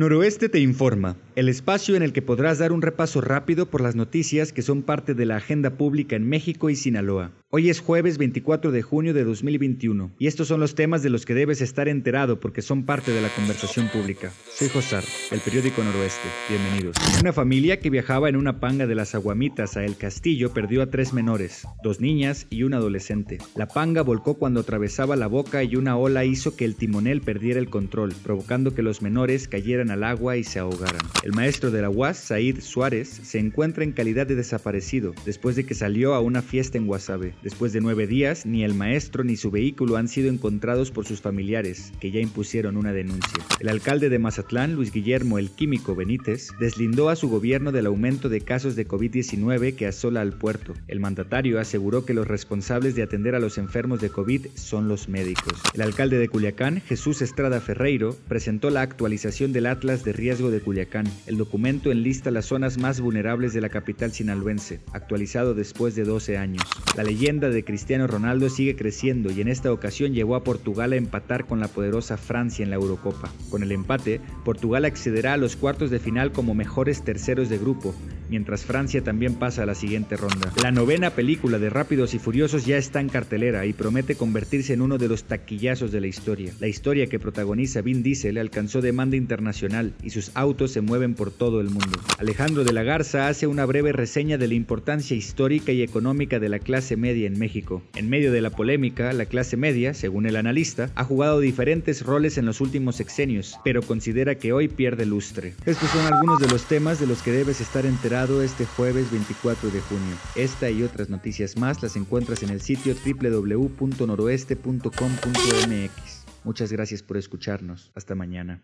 Noroeste te informa, el espacio en el que podrás dar un repaso rápido por las noticias que son parte de la agenda pública en México y Sinaloa. Hoy es jueves 24 de junio de 2021 y estos son los temas de los que debes estar enterado porque son parte de la conversación pública. Soy Josar, el periódico Noroeste. Bienvenidos. Una familia que viajaba en una panga de las Aguamitas a El Castillo perdió a tres menores, dos niñas y un adolescente. La panga volcó cuando atravesaba la boca y una ola hizo que el timonel perdiera el control, provocando que los menores cayeran al agua y se ahogaran. El maestro de la UAS, Said Suárez, se encuentra en calidad de desaparecido después de que salió a una fiesta en Guasave. Después de nueve días, ni el maestro ni su vehículo han sido encontrados por sus familiares, que ya impusieron una denuncia. El alcalde de Mazatlán, Luis Guillermo el Químico Benítez, deslindó a su gobierno del aumento de casos de COVID-19 que asola al puerto. El mandatario aseguró que los responsables de atender a los enfermos de COVID son los médicos. El alcalde de Culiacán, Jesús Estrada Ferreiro, presentó la actualización del Atlas de Riesgo de Culiacán. El documento enlista las zonas más vulnerables de la capital sinaloense, actualizado después de 12 años. La leyenda de Cristiano Ronaldo sigue creciendo y en esta ocasión llevó a Portugal a empatar con la poderosa Francia en la Eurocopa. Con el empate, Portugal accederá a los cuartos de final como mejores terceros de grupo, mientras Francia también pasa a la siguiente ronda. La novena película de Rápidos y Furiosos ya está en cartelera y promete convertirse en uno de los taquillazos de la historia. La historia que protagoniza Vin Diesel alcanzó demanda internacional y sus autos se mueven por todo el mundo. Alejandro de la Garza hace una breve reseña de la importancia histórica y económica de la clase media en México. En medio de la polémica, la clase media, según el analista, ha jugado diferentes roles en los últimos sexenios, pero considera que hoy pierde lustre. Estos son algunos de los temas de los que debes estar enterado este jueves 24 de junio. Esta y otras noticias más las encuentras en el sitio www.noroeste.com.mx. Muchas gracias por escucharnos. Hasta mañana.